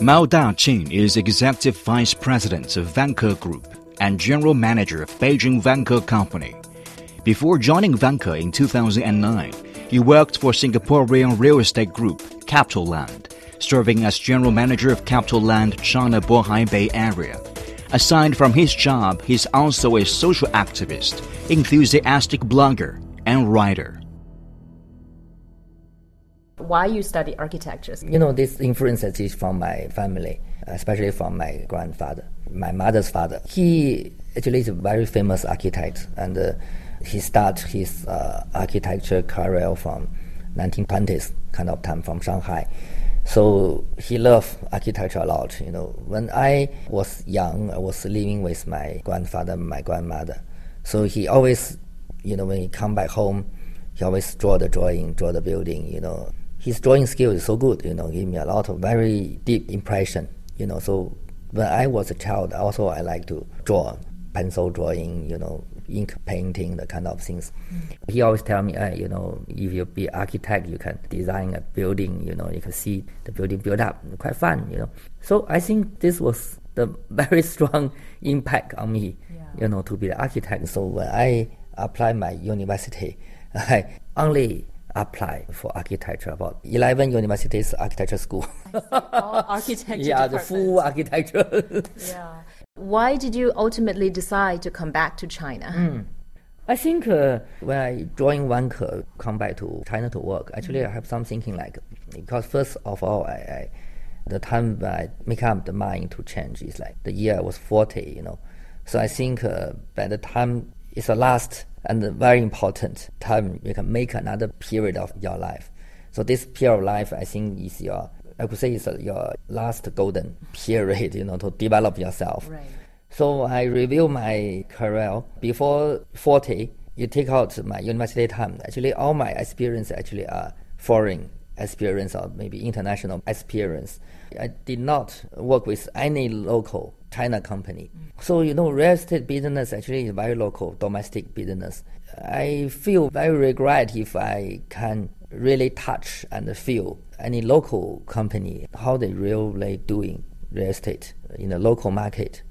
Mao Da-Qing is Executive Vice President of Vanke Group and General Manager of Beijing Vanke Company. Before joining Vanke in 2009, he worked for Singaporean real estate group CapitaLand, serving as General Manager of CapitaLand China Bohai Bay area. Aside from his job, he's also a social activist, enthusiastic blogger, and writer. Why you study architecture? You know, this influence is from my family, especially from my grandfather, my mother's father. He actually is a very famous architect, and uh, he started his uh, architecture career from 1920s kind of time from Shanghai. So he loved architecture a lot. You know, when I was young, I was living with my grandfather, and my grandmother. So he always, you know, when he come back home, he always draw the drawing, draw the building. You know, his drawing skill is so good. You know, give me a lot of very deep impression. You know, so when I was a child, also I like to draw pencil drawing. You know, ink painting, the kind of things. Mm. He always tell me, uh, you know, if you be architect, you can design a building. You know, you can see the building build up, quite fun. You know, so I think this was the very strong impact on me. Yeah. You know, to be the architect. So when I apply my university, I only apply for architecture about 11 universities architecture school all architecture yeah the full architecture yeah why did you ultimately decide to come back to China? Mm. I think uh, when I joined Vanke, come back to China to work, actually I have some thinking like, because first of all, I, I the time I make up the mind to change is like the year I was 40, you know. So I think uh, by the time it's the last and very important time you can make another period of your life. So this period of life, I think, is your I could say it's your last golden period, you know, to develop yourself. Right. So I review my career before 40. You take out my university time. Actually, all my experience actually are foreign experience or maybe international experience. I did not work with any local China company. Mm. So, you know, real estate business actually is very local, domestic business. I feel very regret if I can really touch and feel any local company how they really doing real estate in the local market.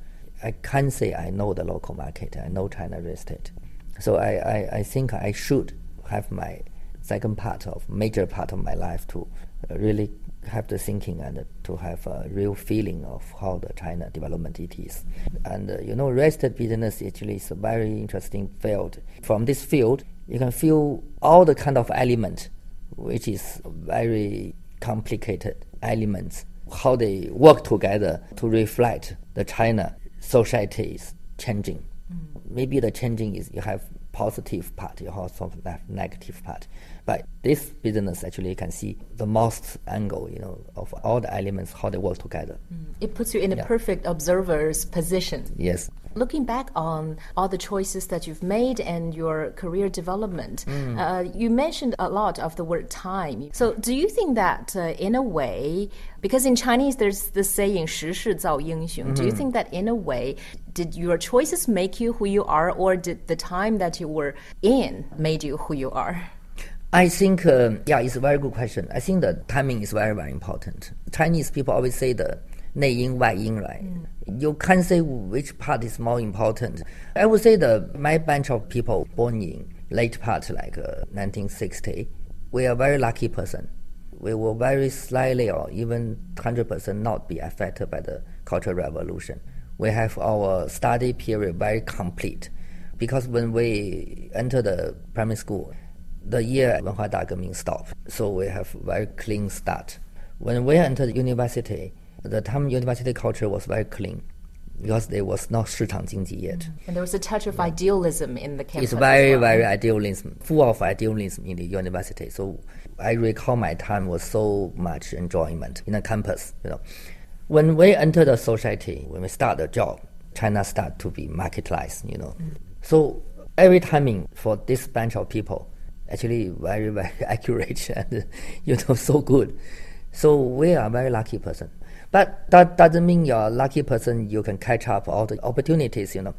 I can't say I know the local market. I know China real estate, so I, I, I think I should have my second part of major part of my life to really have the thinking and to have a real feeling of how the China development it is. And uh, you know, real estate business actually is a very interesting field. From this field, you can feel all the kind of element which is very complicated elements, how they work together to reflect the China society is changing. Mm. Maybe the changing is you have positive part, you also have negative part. But this business actually can see the most angle, you know, of all the elements, how they work together. Mm. It puts you in a perfect observer's position. Yes. Looking back on all the choices that you've made and your career development, mm. uh, you mentioned a lot of the word time. So, do you think that uh, in a way, because in Chinese there's the saying 时势造英雄, mm-hmm. do you mm-hmm. think that in a way, did your choices make you who you are, or did the time that you were in made you who you are? I think, uh, yeah, it's a very good question. I think the timing is very, very important. Chinese people always say the 内因外因, right? Mm. You can't say which part is more important. I would say the my bunch of people born in late part, like uh, 1960, we are very lucky person. We were very slightly or even 100% not be affected by the Cultural Revolution. We have our study period very complete because when we enter the primary school, the year Wenhua Da Geming stopped. So we have very clean start. When we entered university, the time university culture was very clean because there was not 市场经济 yet. Mm-hmm. And there was a touch of idealism in the campus. It's very, well. very idealism, full of idealism in the university. So I recall my time was so much enjoyment in the campus, you know. When we enter the society, when we start the job, China start to be marketized, you know. Mm. So every timing for this bunch of people, actually very, very accurate and you know so good. So we are a very lucky person. But that doesn't mean you're a lucky person, you can catch up all the opportunities, you know.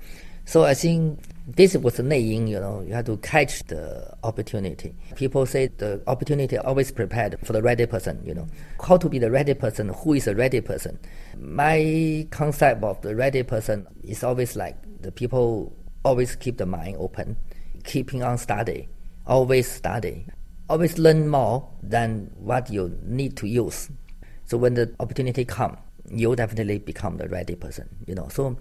So I think this was the Yin, you know, you have to catch the opportunity. People say the opportunity always prepared for the ready person, you know. How to be the ready person, who is a ready person? My concept of the ready person is always like the people always keep the mind open, keeping on study, always study, always learn more than what you need to use. So when the opportunity come, you definitely become the ready person, you know. So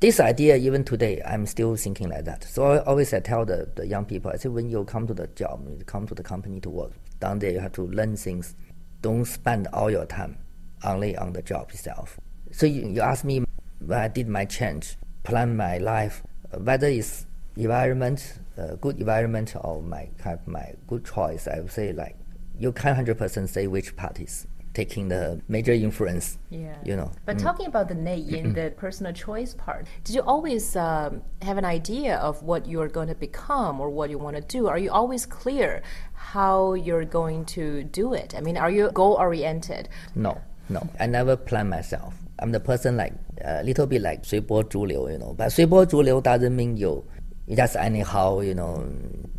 this idea, even today, I'm still thinking like that. So I always I tell the, the young people, I say, when you come to the job, you come to the company to work, down there you have to learn things. Don't spend all your time only on the job itself. So you, you ask me when I did my change, plan my life, whether it's environment, uh, good environment, or my kind of my good choice, I would say like you can't hundred percent say which part is taking the major influence. Yeah. You know. But mm. talking about the in the personal choice part, did you always um, have an idea of what you're going to become or what you want to do? Are you always clear how you're going to do it? I mean, are you goal oriented? No, no. I never plan myself. I'm the person like a little bit like 随波逐流, you know. But 随波逐流 doesn't mean you just anyhow, you know,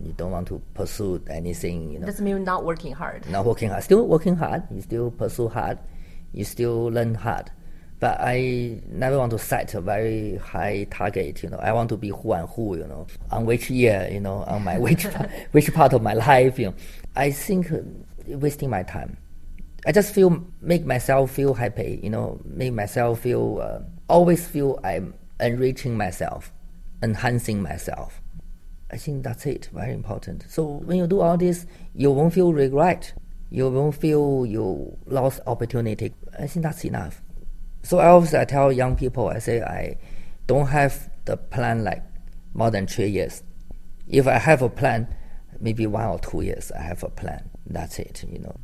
you don't want to pursue anything. You know. Doesn't mean not working hard. Not working hard. Still working hard. You still pursue hard. You still learn hard. But I never want to set a very high target. You know, I want to be who and who. You know, on which year. You know, on my which which part of my life. You know, I think uh, wasting my time. I just feel make myself feel happy. You know, make myself feel uh, always feel I'm enriching myself enhancing myself. I think that's it, very important. So when you do all this, you won't feel regret. You won't feel you lost opportunity. I think that's enough. So I always I tell young people, I say I don't have the plan like more than three years. If I have a plan, maybe one or two years I have a plan. That's it, you know.